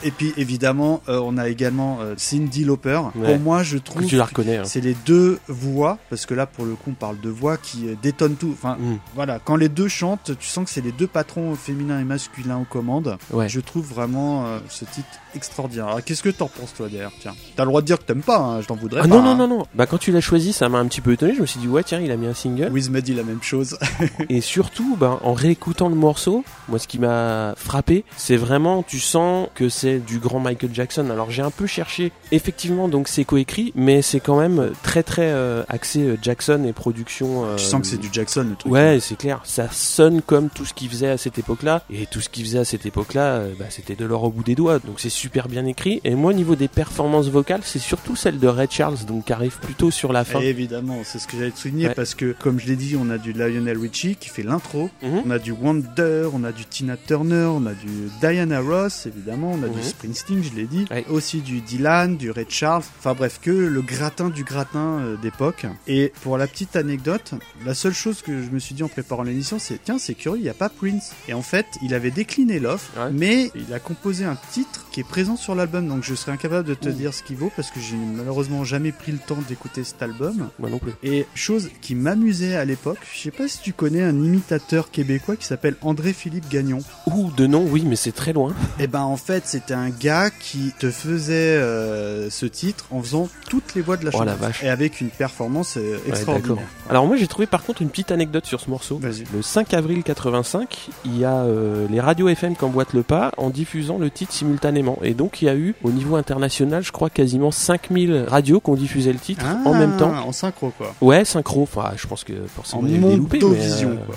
Et puis évidemment, euh, on a également euh, Cindy Lauper. Ouais. Pour moi, je Que trouve tu la reconnais. hein. c'est les deux voix, parce que là, pour le coup, on parle de voix qui euh, détonnent tout. Enfin, Mm. voilà, quand les deux chantent, tu sens que c'est les deux patrons féminins et masculins aux commandes. Ouais. Je trouve vraiment euh, ce titre extraordinaire. Alors, qu'est-ce que t'en penses, toi, d'ailleurs Tiens, t'as le droit de dire que t'aimes pas, hein, je t'en voudrais Ah pas. non, non, hein. non, non. Bah, quand tu l'as choisi, ça m'a un petit peu étonné. Je me suis dit, ouais, tiens, il a mis un single. Wiz m'a dit la même chose. Et surtout, ben, en réécoutant le morceau, moi, ce qui m'a frappé, c'est vraiment, tu sens que c'est du grand Michael Jackson. Alors, j'ai un peu cherché, effectivement, donc c'est coécrit, mais c'est quand même très, très euh, axé euh, Jackson et production. euh, tu sens que c'est du Jackson, le truc. Ouais, c'est clair. Ça sonne comme tout ce qu'il faisait à cette époque-là. Et tout ce qu'il faisait à cette époque-là, euh, bah, c'était de l'or au bout des doigts. Donc c'est super bien écrit. Et moi, au niveau des performances vocales, c'est surtout celle de Ray Charles, donc qui arrive plutôt sur la fin. Et évidemment, c'est ce que j'allais te souligner Ouais. parce que, comme je l'ai dit, on a du Lionel Richie qui fait l'intro, Mhm. on a du Wonder, on a du Tina Turner, on a du Diana Ross, évidemment, on a du. Springsteen, je l'ai dit, aussi du Dylan, du Ray Charles, enfin bref, que le gratin du gratin euh, d'époque. Et pour la petite anecdote, la seule chose que je me suis dit en préparant l'émission, c'est tiens, c'est curieux, il n'y a pas Prince. Et en fait, il avait décliné l'offre, Ouais. mais il a composé un titre qui est présent sur l'album, donc je serais incapable de te Ouh. dire ce qu'il vaut parce que j'ai malheureusement jamais pris le temps d'écouter cet album. Moi non plus. Et chose qui m'amusait à l'époque, je sais pas si tu connais un imitateur québécois qui s'appelle André-Philippe Gagnon. Ouh, de nom, oui, mais c'est très loin. Et ben en fait, c'était un gars qui te faisait euh, ce titre en faisant toutes les voix de la Oh, chanson la vache. et avec une performance euh, extraordinaire. Alors moi, j'ai trouvé par contre une petite anecdote sur ce morceau. Le 5 avril 85, il y a euh, les radios FM qui emboîtent le pas en diffusant le titre simultanément. Et donc il y a eu, au niveau international, je crois quasiment 5000 radios qui ont diffusé le titre en Ah, même temps. En synchro quoi. Ouais, synchro. Enfin, je pense que forcément En il y a eu des loupés, mais, mondovision quoi.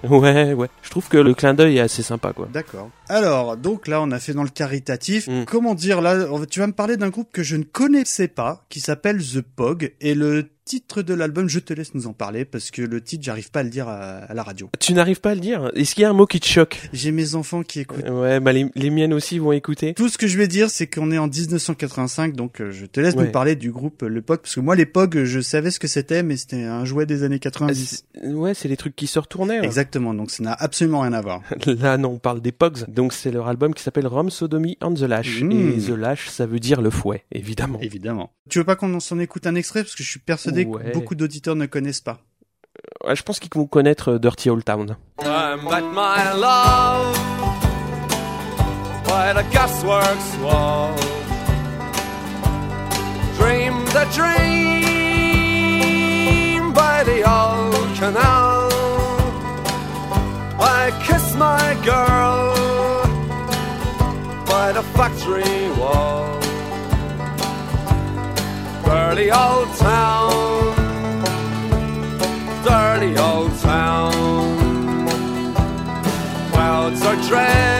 Ouais, ouais. Je trouve que le clin d'œil est assez sympa, quoi. D'accord. Alors, donc là, on a fait dans le caritatif. Mm. Comment dire, là, tu vas me parler d'un groupe que je ne connaissais pas, qui s'appelle The Pog, et le titre de l'album, je te laisse nous en parler, parce que le titre, j'arrive pas à le dire à, à la radio. Tu n'arrives pas à le dire Est-ce qu'il y a un mot qui te choque? J'ai mes enfants qui écoutent. Ouais, bah les, les miennes aussi vont écouter. Tout ce que je vais dire, c'est qu'on est en 1985, donc euh, je te laisse Ouais. nous parler du groupe euh, Le Pog, parce que moi, les Pog, je savais ce que c'était, mais c'était un jouet des années Ah, 90. c'est- Ouais, c'est les trucs qui se retournaient. hein. Exactement, donc ça n'a absolument rien à voir. Là, non, on parle des Pogs. Donc, c'est leur album qui s'appelle Rome Sodomy and the Lash. Mm. Et The Lash, ça veut dire le fouet, évidemment. Évidemment. Tu veux pas qu'on s'en écoute un extrait, parce que je suis persuadé Ouais. que beaucoup d'auditeurs ne connaissent pas. Ouais, je pense qu'ils vont connaître euh, Dirty Old Town. I met my love by the gasworks wall. Dreamed a dream by the old canal. I kissed my girl by the factory wall. Dirty old town, dirty old town. Clouds are drifting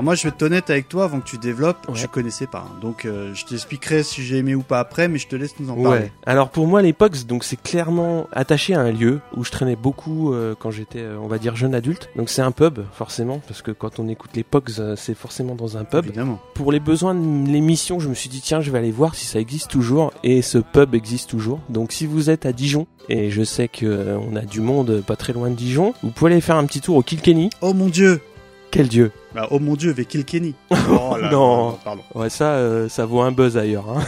Alors moi, je vais être honnête avec toi avant que tu développes. Ouais. Je connaissais pas, hein. donc euh, je t'expliquerai si j'ai aimé ou pas après, mais je te laisse nous en parler. Ouais. Alors pour moi, les Pogs, donc c'est clairement attaché à un lieu où je traînais beaucoup euh, quand j'étais, euh, on va dire, jeune adulte. Donc c'est un pub, forcément, parce que quand on écoute les Pogs, c'est forcément dans un pub. Évidemment. Pour les besoins de l'émission, je me suis dit tiens, je vais aller voir si ça existe toujours et ce pub existe toujours. Donc si vous êtes à Dijon et je sais que on a du monde pas très loin de Dijon, vous pouvez aller faire un petit tour au Kilkenny. Oh mon dieu Quel dieu bah, Oh mon dieu, avec Kilkenny. Oh là Non. pardon. Ouais, ça euh, ça vaut un buzz ailleurs hein.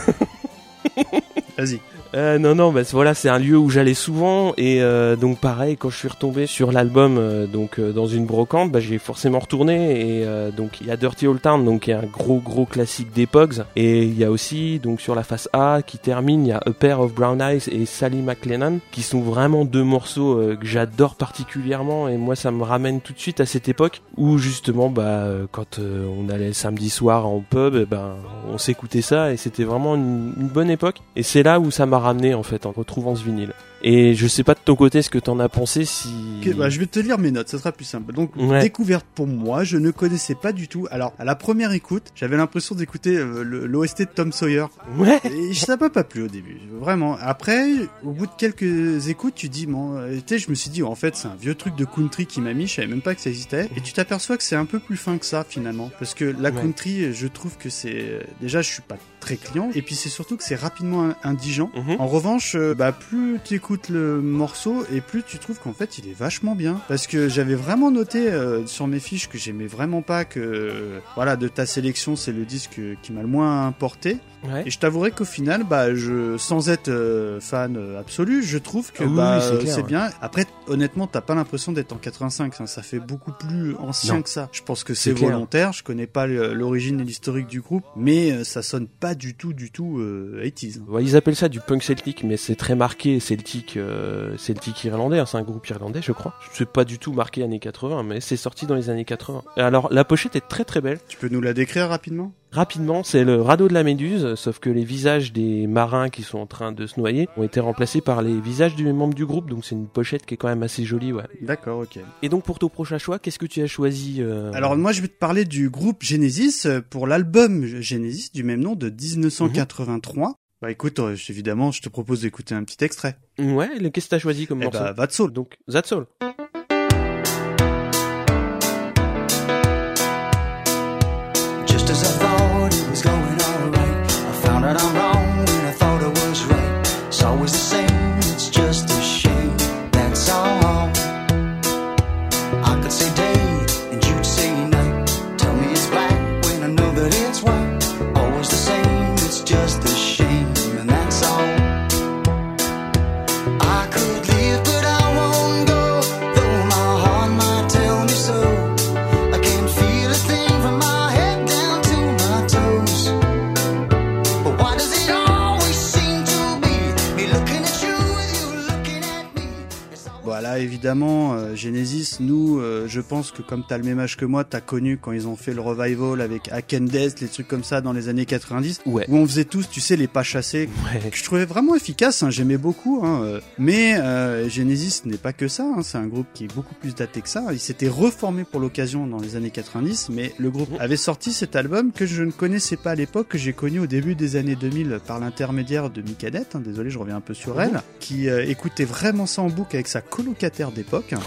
Vas-y. Euh, non, non, bah, voilà, c'est un lieu où j'allais souvent et euh, donc pareil, quand je suis retombé sur l'album, euh, donc euh, dans une brocante, bah, j'ai forcément retourné et euh, donc il y a Dirty Old Town, donc qui est un gros gros classique des Pogs et il y a aussi donc sur la face A qui termine, il y a A Pair of Brown Eyes et Sally McLennan qui sont vraiment deux morceaux euh, que j'adore particulièrement et moi ça me ramène tout de suite à cette époque où justement bah quand on allait le samedi soir en pub, eh ben on s'écoutait ça et c'était vraiment une, une bonne époque et c'est là où ça m'a ramené en fait en retrouvant ce vinyle. Et je sais pas de ton côté ce que t'en as pensé si bah, je vais te lire mes notes, ça sera plus simple. Donc, Ouais. découverte pour moi, je ne connaissais pas du tout. Alors, à la première écoute, j'avais l'impression d'écouter euh, l'OST de Tom Sawyer. Ouais. Et ça m'a pas plu au début, vraiment. Après, au bout de quelques écoutes, tu dis, bon, euh, tu sais, je me suis dit, en fait, c'est un vieux truc de country qui m'a mis, je savais même pas que ça existait. Et tu t'aperçois que c'est un peu plus fin que ça, finalement. Parce que la Ouais. country, je trouve que c'est, déjà, je suis pas très client. Et puis, c'est surtout que c'est rapidement in- indigent. Mhm. En revanche, euh, bah, plus tu écoutes le morceau et plus tu trouves qu'en fait il est vachement bien. Parce que j'avais vraiment noté euh, sur mes fiches que j'aimais vraiment pas que euh, voilà de ta sélection c'est le disque qui m'a le moins importé. Ouais. Et je t'avouerai qu'au final, bah, je, sans être euh, fan absolu, je trouve que Ah oui, bah, oui, c'est euh, ouais. bien. Après, honnêtement, t'as pas l'impression d'être en 85. hein. Ça fait beaucoup plus ancien Non. que ça. Je pense que c'est volontaire. Je connais pas l'origine et l'historique du groupe, mais ça sonne pas du tout, du tout euh, 80s. Ouais, ils appellent ça du punk celtique, mais c'est très marqué celtique, euh, celtique irlandais. hein, c'est un groupe irlandais, je crois. C'est pas du tout marqué années 80, mais c'est sorti dans les années 80. Et Alors, la pochette est très très belle. Tu peux nous la décrire rapidement? Rapidement, c'est le radeau de la Méduse, sauf que les visages des marins qui sont en train de se noyer ont été remplacés par les visages des membres du groupe, donc c'est une pochette qui est quand même assez jolie, ouais. D'accord, ok. Et donc pour ton prochain choix, qu'est-ce que tu as choisi euh, Alors moi, je vais te parler du groupe Genesis euh, pour l'album Genesis du même nom de 1983. Bah écoute, euh, évidemment, je te propose d'écouter un petit extrait. Ouais, le- qu'est-ce que t'as choisi comme Eh morceau bah, That's All. Donc, That's All. Évidemment, euh, Genesis, nous, euh, je pense que comme t'as le même âge que moi, t'as connu quand ils ont fait le revival avec Hack and Death, les trucs comme ça dans les années 90, Ouais. où on faisait tous, tu sais, les pas chassés, Ouais. que je trouvais vraiment efficace, hein, j'aimais beaucoup, hein, euh, mais euh, Genesis n'est pas que ça, hein, c'est un groupe qui est beaucoup plus daté que ça, il s'était reformé pour l'occasion dans les années 90, mais le groupe avait sorti cet album que je ne connaissais pas à l'époque, que j'ai connu au début des années 2000 par l'intermédiaire de Micadette, hein, désolé je reviens un peu sur elle, qui écoutait vraiment ça en boucle avec sa colocataire d'époque. Oh.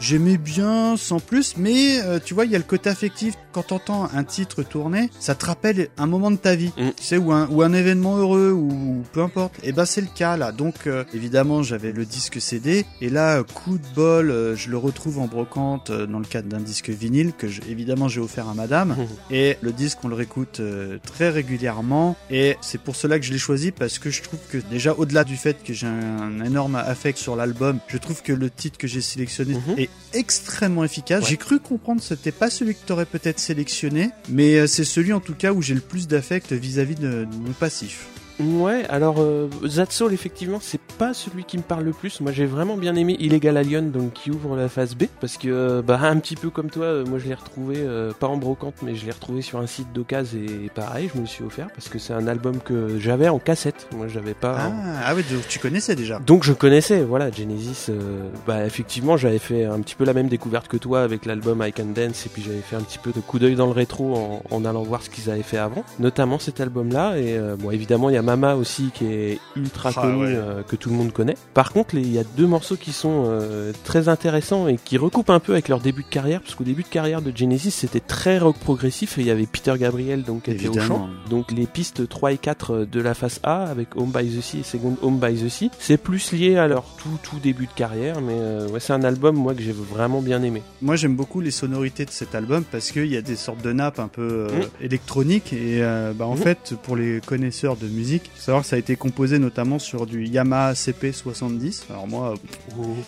J'aimais bien sans plus, mais euh, tu vois, il y a le côté affectif. Quand t'entends un titre tourner, ça te rappelle un moment de ta vie, Mm. tu sais, ou un, ou un événement heureux, ou, ou peu importe. Et ben c'est le cas là. Donc euh, évidemment, j'avais le disque CD, et là, coup de bol, euh, je le retrouve en brocante euh, dans le cadre d'un disque vinyle que je- évidemment j'ai offert à Madame. Et le disque, on le réécoute euh, très régulièrement. Et c'est pour cela que je l'ai choisi parce que je trouve que déjà au-delà du fait que j'ai un, un énorme affect sur l'album, je trouve que le titre que j'ai sélectionné Mhm. est extrêmement efficace. Ouais. J'ai cru comprendre que c'était pas celui que t'aurais peut-être sélectionné, mais euh, c'est celui en tout cas où j'ai le plus d'affect vis-à-vis de, de mon passif. Ouais, alors euh, That Soul, effectivement, c'est pas celui qui me parle le plus. Moi, j'ai vraiment bien aimé Illegal Alien, donc qui ouvre la phase B, parce que euh, bah un petit peu comme toi, euh, moi je l'ai retrouvé euh, pas en brocante, mais je l'ai retrouvé sur un site d'occasion et pareil, je me le suis offert parce que c'est un album que j'avais en cassette. Moi, j'avais pas. Ah, en- ah ouais, donc tu connaissais déjà. Donc je connaissais, voilà, Genesis. euh, bah effectivement, j'avais fait un petit peu la même découverte que toi avec l'album I Can Dance, et puis j'avais fait un petit peu de coup d'œil dans le rétro en, en allant voir ce qu'ils avaient fait avant, notamment cet album-là. Et euh, bon, évidemment, il y a Mama aussi qui est ultra Ah, connu, ouais. euh, que tout le monde connaît. Par contre, il y a deux morceaux qui sont euh, très intéressants et qui recoupent un peu avec leur début de carrière, parce qu'au début de carrière de Genesis, c'était très rock progressif et il y avait Peter Gabriel donc qui était au chant. Donc les pistes 3 et 4 de la face A avec Home by the Sea et Second Home by the Sea, c'est plus lié à leur tout tout début de carrière, mais euh, ouais, c'est un album moi que j'ai vraiment bien aimé. Moi, j'aime beaucoup les sonorités de cet album parce qu'il y a des sortes de nappes un peu euh, Mm. électroniques et euh, bah, en Mm. fait, pour les connaisseurs de musique, faut savoir que ça a été composé notamment sur du Yamaha CP70. Alors moi,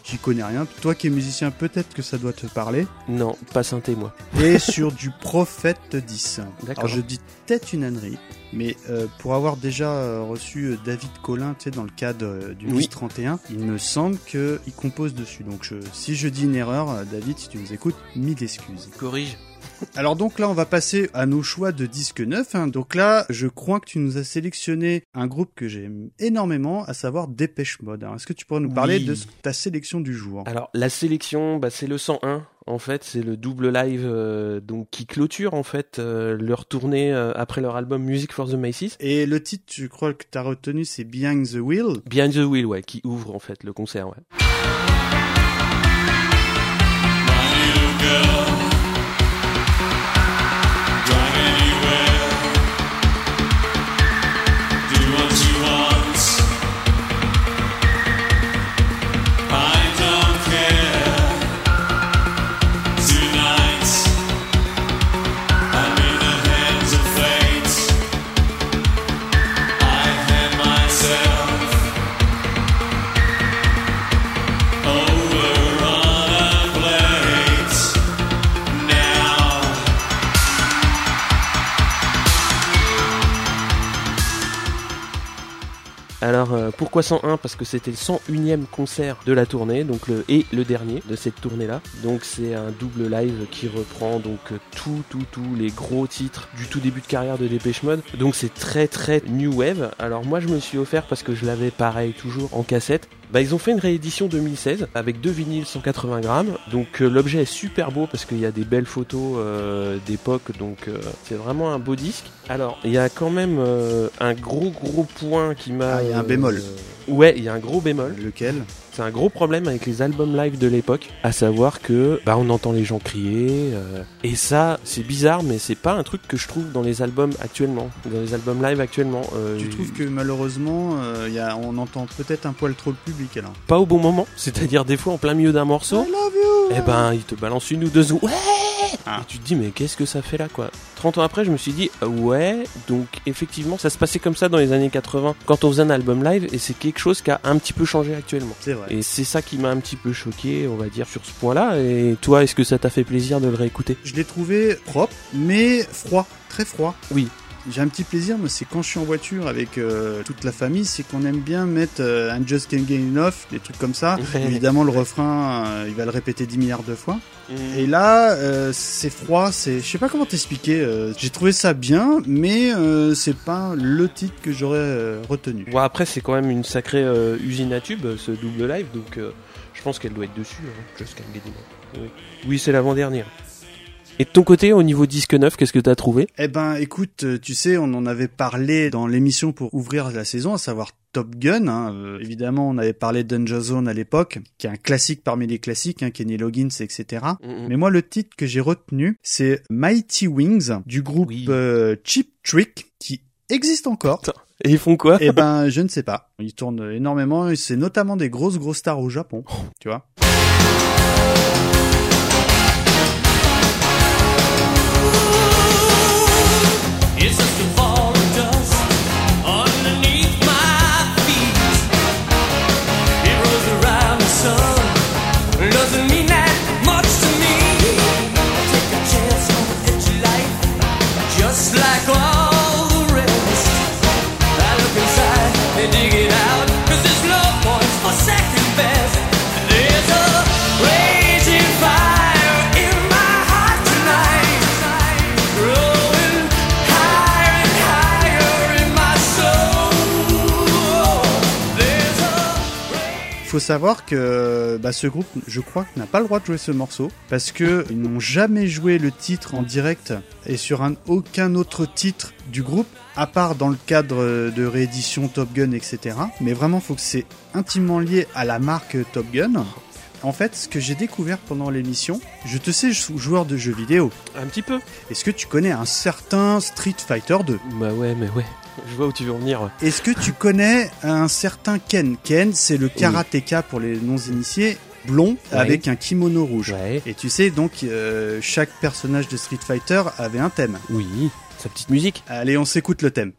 j'y connais rien. Toi qui es musicien, peut-être que ça doit te parler. Non, pas synthé moi. Et sur du Prophet 10. D'accord. Alors je dis peut-être une ânerie, mais euh, pour avoir déjà euh, reçu euh, David Collin, tu sais, dans le cadre euh, du Oui. Bis 31, il me semble qu'il compose dessus. Donc je- si je dis une erreur, David, si tu nous écoutes, mille excuses. Corrige. Alors donc là, on va passer à nos choix de disques neufs. hein. Donc là, je crois que tu nous as sélectionné un groupe que j'aime énormément, à savoir Dépêche Mode. Alors, Est-ce que tu pourrais nous parler Oui. de ta sélection du jour? Alors la sélection, bah, c'est le 101. En fait, c'est le double live euh, donc qui clôture en fait euh, leur tournée euh, après leur album Music for the Macy's. Et le titre, je crois que tu as retenu, c'est Behind the Wheel? Behind the Wheel, ouais, qui ouvre en fait le concert, ouais. Alors euh, pourquoi 101 Parce que c'était le 101e concert de la tournée, donc et le dernier de cette tournée-là. Donc c'est un double live qui reprend donc euh, tout, tout, tous les gros titres du tout début de carrière de Dépêche Mode. Donc c'est très, très new wave. Alors moi je me suis offert parce que je l'avais pareil toujours en cassette. Bah ils ont fait une réédition 2016 avec deux vinyles 180 grammes. Donc euh, l'objet est super beau parce qu'il y a des belles photos euh, d'époque. Donc euh, c'est vraiment un beau disque. Alors il y a quand même euh, un gros gros point qui m'a. Ah, il y a un bémol. Ouais, il y a un gros bémol. Lequel C'est un gros problème avec les albums live de l'époque, à savoir que bah on entend les gens crier euh, et ça c'est bizarre mais c'est pas un truc que je trouve dans les albums actuellement, dans les albums live actuellement. Euh, Tu trouves que malheureusement, euh, il y a, on entend peut-être un poil trop le public alors pas au bon moment, c'est-à-dire des fois en plein milieu d'un morceau, I love you eh ben il te balance une ou deux ouais Ah. et tu te dis mais qu'est-ce que ça fait là quoi? 30 ans après je me suis dit euh, ouais donc effectivement ça se passait comme ça dans les années 80 quand on faisait un album live et c'est quelque chose qui a un petit peu changé actuellement. C'est vrai. Et c'est ça qui m'a un petit peu choqué, on va dire, sur ce point-là. Et toi, est-ce que ça t'a fait plaisir de le réécouter? Je l'ai trouvé propre, mais froid, très froid. Oui. J'ai un petit plaisir, mais c'est quand je suis en voiture avec euh, toute la famille, c'est qu'on aime bien mettre euh, un Just Can't Get Enough, des trucs comme ça. Ouais. Évidemment, le refrain, euh, il va le répéter 10 milliards de fois. Et là, euh, c'est froid, c'est, je sais pas comment t'expliquer. J'ai trouvé ça bien, mais c'est pas le titre que j'aurais retenu. Bon, après, c'est quand même une sacrée usine à tube, ce double live, donc je pense qu'elle doit être dessus, hein, Just Can't Get Enough. Oui, oui c'est l'avant-dernière. Et de ton côté, au niveau disque neuf, qu'est-ce que t'as trouvé? Eh ben, écoute, euh, tu sais, on en avait parlé dans l'émission pour ouvrir la saison, à savoir Top Gun. hein. Euh, évidemment, on avait parlé de Danger Zone à l'époque, qui est un classique parmi les classiques, hein, Kenny Loggins, etc. Mais moi, le titre que j'ai retenu, c'est Mighty Wings du groupe Oui. euh, Cheap Trick, qui existe encore. Et ils font quoi? Eh ben, je ne sais pas. Ils tournent énormément, et c'est notamment des grosses grosses stars au Japon, tu vois. Savoir que bah, ce groupe, je crois, n'a pas le droit de jouer ce morceau parce que ils n'ont jamais joué le titre en direct et sur un, aucun autre titre du groupe, à part dans le cadre de réédition Top Gun, etc. Mais vraiment, faut que c'est intimement lié à la marque Top Gun. En fait, ce que j'ai découvert pendant l'émission, je te sais jou- joueur de jeux vidéo. Un petit peu. Est-ce que tu connais un certain Street Fighter 2 Bah ouais, mais ouais. Je vois où tu veux en venir. ouais. Est-ce que tu connais un certain Ken? Ken, c'est le karatéka pour les non-initiés, blond, Ouais. avec un kimono rouge. Ouais. Et tu sais, donc, euh, chaque personnage de Street Fighter avait un thème. Oui. Sa petite musique. Allez, on s'écoute le thème.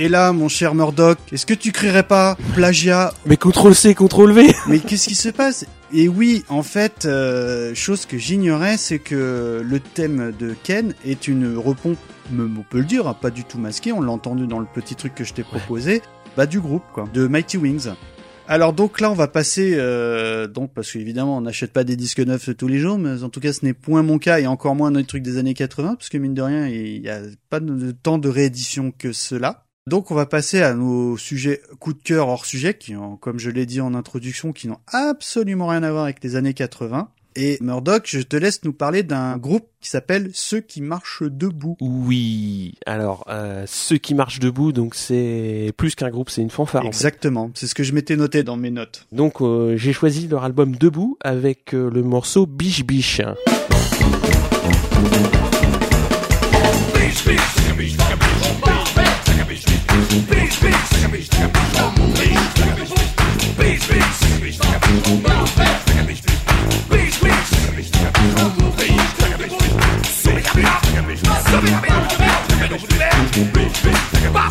Et là, mon cher Murdoch, est-ce que tu crierais pas plagiat Mais CTRL C, CTRL V Mais qu'est-ce qui se passe? Et oui, en fait, euh, chose que j'ignorais, c'est que le thème de Ken est une repompe, on peut le dire, hein, pas du tout masqué, on l'a entendu dans le petit truc que je t'ai proposé, bah du groupe, quoi, de Mighty Wings. Alors donc là, on va passer, euh, donc parce qu'évidemment, on n'achète pas des disques neufs tous les jours, mais en tout cas, ce n'est point mon cas, et encore moins notre truc des années 80, parce que mine de rien, il n'y a pas de tant de réédition que cela. Donc on va passer à nos sujets coup de cœur hors sujet, qui ont, comme je l'ai dit en introduction, qui n'ont absolument rien à voir avec les années 80. Et Murdoch, je te laisse nous parler d'un groupe qui s'appelle Ceux qui marchent debout. Oui. Alors, euh, ceux qui marchent debout, donc c'est plus qu'un groupe, c'est une fanfare. en fait. Exactement, c'est ce que je m'étais noté dans mes notes. Donc euh, j'ai choisi leur album Debout avec euh, le morceau Biche Biche. bitch, bitch, bitch, a bitch, suck a bitch, oh, please, suck a bitch, bitch, bitch, suck a bitch, suck a bitch, oh, mouth fast, a bitch, bitch, bitch, a bitch, suck a bitch, oh, please, suck a bitch, suck a bitch, suck a bitch, suck a bitch, suck a bitch, suck a bitch, bitch, suck a a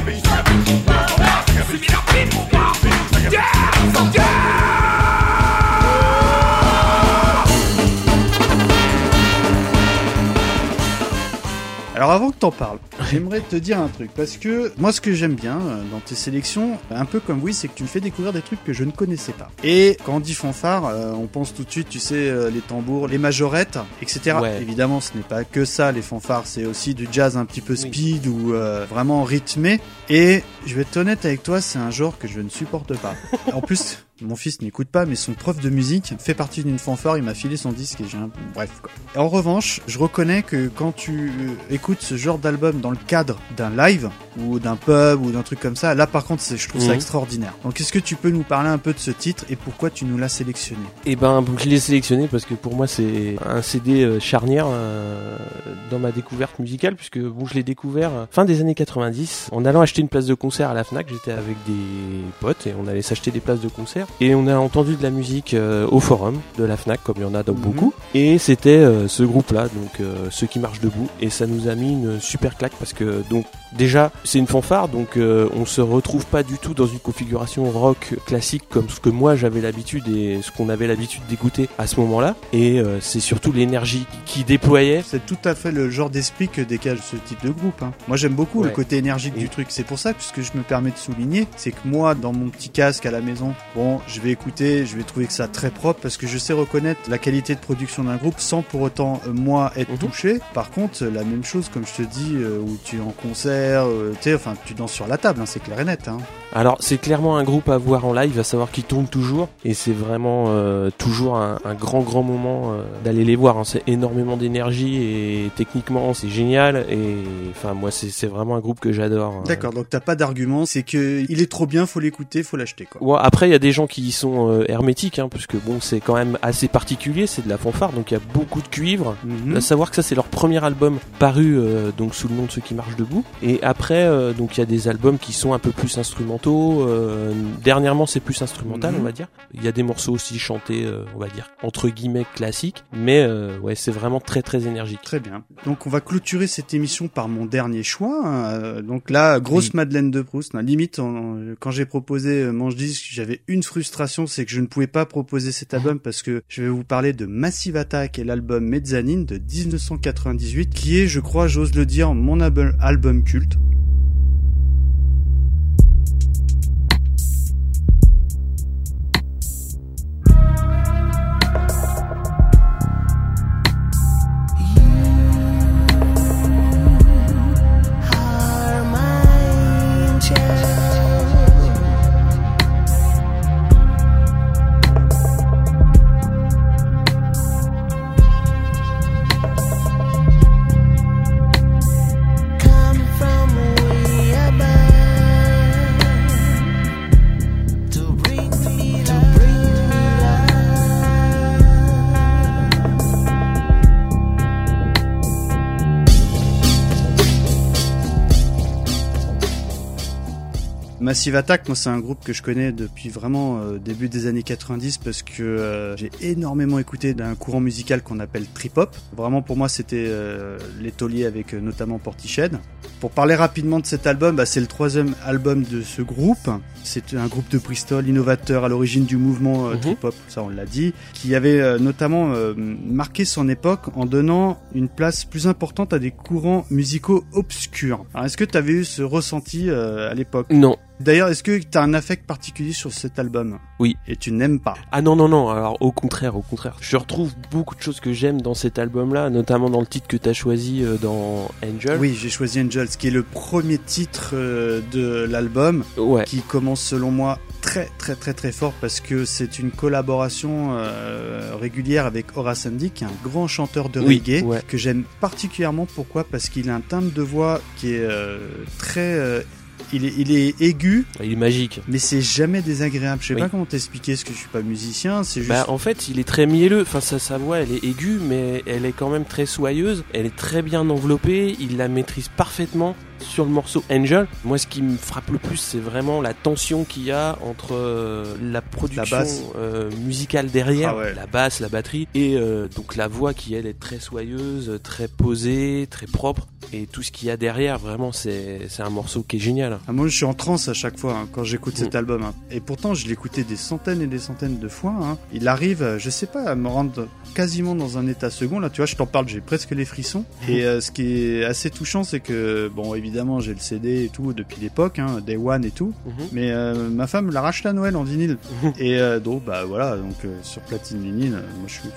bitch, Yeah! Yeah! Alors avant que t'en parles, j'aimerais te dire un truc parce que moi ce que j'aime bien euh, dans tes sélections, un peu comme oui, c'est que tu me fais découvrir des trucs que je ne connaissais pas. Et quand on dit fanfare, euh, on pense tout de suite, tu sais, euh, les tambours, les majorettes, etc. Ouais. Évidemment, ce n'est pas que ça les fanfares, c'est aussi du jazz un petit peu speed ou euh, vraiment rythmé. Et je vais être honnête avec toi, c'est un genre que je ne supporte pas. en plus. Mon fils n'écoute pas, mais son prof de musique fait partie d'une fanfare. Il m'a filé son disque et j'ai un... Bref, quoi. Et en revanche, je reconnais que quand tu euh, écoutes ce genre d'album dans le cadre d'un live ou d'un pub ou d'un truc comme ça, là par contre, je trouve ça Mhm. extraordinaire. Donc, est-ce que tu peux nous parler un peu de ce titre et pourquoi tu nous l'as sélectionné? Et ben, je l'ai sélectionné parce que pour moi c'est un CD euh, charnière euh, dans ma découverte musicale puisque bon, je l'ai découvert fin des années 90 en allant acheter une place de concert à la Fnac. J'étais avec des potes et on allait s'acheter des places de concert et on a entendu de la musique euh, au forum de la Fnac comme il y en a dans Mhm. beaucoup et c'était euh, ce groupe-là donc euh, ceux qui marchent debout et ça nous a mis une super claque parce que donc déjà c'est une fanfare donc euh, on se retrouve pas du tout dans une configuration rock classique comme ce que moi j'avais l'habitude et ce qu'on avait l'habitude d'écouter à ce moment-là et euh, c'est surtout l'énergie qui déployait C'est tout à fait le genre d'esprit que dégage ce type de groupe. hein. Moi, j'aime beaucoup le côté énergique Et- du truc. C'est pour ça que ce que je me permets de souligner, c'est que moi, dans mon petit casque à la maison, bon, je vais écouter, je vais trouver que ça très propre parce que je sais reconnaître la qualité de production d'un groupe sans pour autant euh, moi être Mhm. touché. Par contre, la même chose, comme je te dis, euh, où tu es en concert, euh, tu enfin, tu danses sur la table, hein, c'est clair et net. Hein. alors c'est clairement un groupe à voir en live à savoir qu'ils tournent toujours et c'est vraiment toujours un, un grand grand moment d'aller les voir hein. c'est énormément d'énergie et techniquement c'est génial et enfin moi c'est vraiment un groupe que j'adore. D'accord, donc t'as pas d'argument, c'est que il est trop bien, faut l'écouter, faut l'acheter, quoi. Ouais, après, il y a des gens qui y sont euh, hermétiques, hein, parce que bon, c'est quand même assez particulier, c'est de la fanfare, donc il y a beaucoup de cuivre. Mhm. À savoir que ça, c'est leur premier album paru euh, donc sous le nom de ceux qui marchent debout. Et après, euh, donc il y a des albums qui sont un peu plus instrumentaux. euh, dernièrement, c'est plus instrumental, Mhm. on va dire. Il y a des morceaux aussi chantés, euh, on va dire entre guillemets classiques, mais euh, ouais, c'est vraiment très très énergique. Très bien. Donc on va clôturer cette émission par mon dernier choix. hein. Donc là, grosse Oui. Madeleine de Proust. hein. Limite, quand j'ai proposé Manche Disque, j'avais une frustration, c'est que je ne pouvais pas proposer cet album parce que je vais vous parler de Massive Attack et l'album Mezzanine de 1998, qui est, je crois, j'ose le dire, mon album, album culte. Massive Attack, moi c'est un groupe que je connais depuis vraiment euh, début des années 90 parce que euh, j'ai énormément écouté d'un courant musical qu'on appelle trip hop. Vraiment pour moi c'était euh, les tauliers avec notamment Portiched. Pour parler rapidement de cet album, bah, c'est le troisième album de ce groupe. C'est un groupe de Bristol innovateur à l'origine du mouvement Mhm. trip hop, ça on l'a dit, qui avait notamment marqué son époque en donnant une place plus importante à des courants musicaux obscurs. Alors est-ce que tu avais eu ce ressenti à l'époque? Non. D'ailleurs, est-ce que tu as un affect particulier sur cet album Oui. Et tu n'aimes pas? Ah non non non, alors au contraire, au contraire. Je retrouve beaucoup de choses que j'aime dans cet album-là, notamment dans le titre que t'as choisi euh, dans Angel. Oui, j'ai choisi Angels, qui est le premier titre euh, de l'album, Ouais. qui commence selon moi très très très très fort parce que c'est une collaboration euh, régulière avec Horace Andy, qui est un grand chanteur de Oui, reggae, ouais. que j'aime particulièrement. Pourquoi? Parce qu'il a un timbre de voix qui est très euh, il est, il est aigu, Il est magique. mais c'est jamais désagréable. Je sais Oui. pas comment t'expliquer, parce que je suis pas musicien, c'est juste. Bah, en fait, il est très mielleux. Enfin, sa, sa voix, elle est aiguë, mais elle est quand même très soyeuse. Elle est très bien enveloppée. Il la maîtrise parfaitement sur le morceau Angel. Moi, ce qui me frappe le plus, c'est vraiment la tension qu'il y a entre euh, la production euh, musicale derrière, Ah ouais. la basse, la batterie, et euh, donc la voix qui elle est très soyeuse, très posée, très propre, et tout ce qu'il y a derrière. Vraiment, c'est un morceau qui est génial. Ah, moi, je suis en transe à chaque fois hein, quand j'écoute cet Mm. album. hein. Et pourtant, je l'ai écouté des centaines et des centaines de fois. hein. Il arrive, je sais pas, à me rendre quasiment dans un état second. Là, tu vois, je t'en parle, j'ai presque les frissons. Et ce qui est assez touchant, c'est que, bon, évidemment, j'ai le CD et tout depuis l'époque, hein, Day One et tout. Mhm. Mais euh, ma femme l'a racheté à Noël en vinyle. Mhm. et euh, donc, bah voilà, donc euh, sur platine vinyle, moi, je suis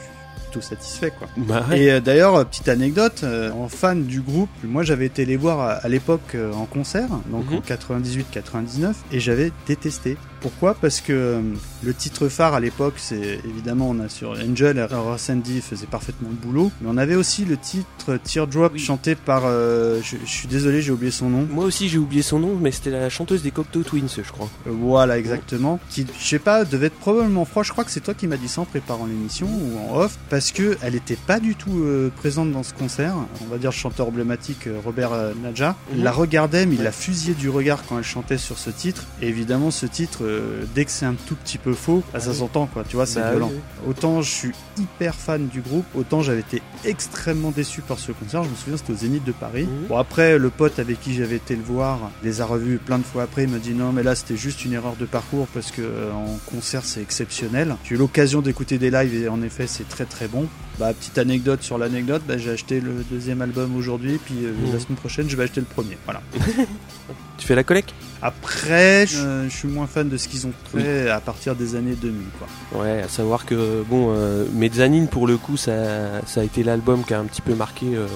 plutôt satisfait, quoi. Bah ouais. Et d'ailleurs, petite anecdote, en fan du groupe, moi j'avais été les voir à, à l'époque en concert, donc Mhm. en 98-99, et j'avais détesté. Pourquoi Parce que euh, le titre phare à l'époque, c'est évidemment on a sur Angel, alors Sandy faisait parfaitement le boulot, mais on avait aussi le titre Teardrop Oui. chanté par, euh, je, je suis désolé, j'ai oublié son nom. Moi aussi, j'ai oublié son nom, mais c'était la chanteuse des Cocteau Twins, je crois. Euh, Voilà, exactement. Qui, je sais pas, devait être probablement froid. Je crois que c'est toi qui m'as dit ça en préparant l'émission ou en off, parce que elle était pas du tout euh, présente dans ce concert. On va dire le chanteur emblématique Robert Nadja. Il Mhm. la regardait, mais il la fusillé du regard quand elle chantait sur ce titre. Et évidemment, ce titre, euh, dès que c'est un tout petit peu faux, bah, ça oui. s'entend, quoi. Tu vois, c'est Bah violent. oui, Autant je suis hyper fan du groupe, autant j'avais été extrêmement déçu par ce concert. Je me souviens, c'était au Zénith de Paris. Mhm. Bon, après, le pote avec qui j'avais été le voir, les a revus plein de fois après. Il m'a dit non, mais là, c'était juste une erreur de parcours parce que euh, en concert, c'est exceptionnel. J'ai eu l'occasion d'écouter des lives et en effet, c'est très très bon. Bah, petite anecdote sur l'anecdote, bah, j'ai acheté le deuxième album aujourd'hui, puis euh, Mhm. la semaine prochaine, je vais acheter le premier. Voilà. Tu fais la collecte? Après, je, je suis moins fan de ce qu'ils ont fait à partir des années 2000, quoi. Ouais, à savoir que bon, euh, Mezzanine pour le coup, ça, ça a été l'album qui a un petit peu marqué euh, euh,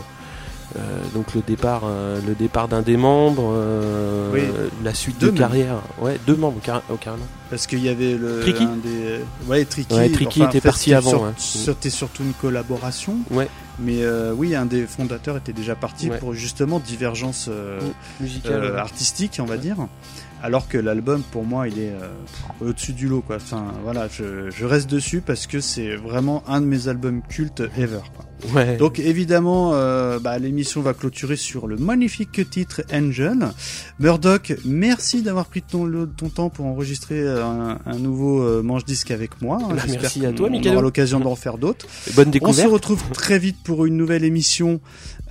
donc le départ, euh, le départ d'un des membres, euh, Oui. la suite Deux de carrière. Ouais, deux membres car- oh, carrément. Parce qu'il y avait le. Tricky un des... Ouais, Tricky. Ouais, Tricky était parti avant, sur- ouais. C'était surtout une collaboration. Ouais. Mais euh, oui, un des fondateurs était déjà parti Ouais. pour justement divergence euh, Musical. euh, ouais. artistique, on va dire. Alors que l'album, pour moi, il est euh, au-dessus du lot, quoi. Enfin, voilà, je, je reste dessus parce que c'est vraiment un de mes albums cultes ever. Quoi. Ouais. Donc évidemment, euh, bah, l'émission va clôturer sur le magnifique titre Angel. Murdoch, merci d'avoir pris ton, temps pour enregistrer euh, un, un nouveau euh, manche-disque avec moi. Bah, J'espère merci à toi, qu'on Mikado. aura l'occasion d'en faire d'autres. Bonne On se découverte. retrouve très vite pour une nouvelle émission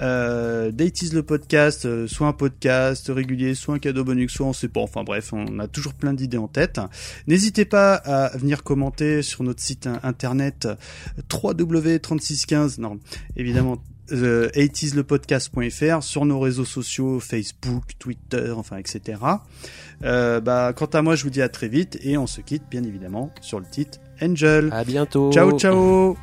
euh, Date is le podcast, euh, soit un podcast régulier, soit un cadeau bonus, soit on sait pas. Enfin bref, on a toujours plein d'idées en tête. N'hésitez pas à venir commenter sur notre site in- internet www3615. Non, évidemment. Euh, 80slepodcast.fr sur nos réseaux sociaux Facebook, Twitter, enfin etc. Euh, bah, quant à moi, je vous dis à très vite et on se quitte bien évidemment sur le titre Angel. À bientôt. Ciao ciao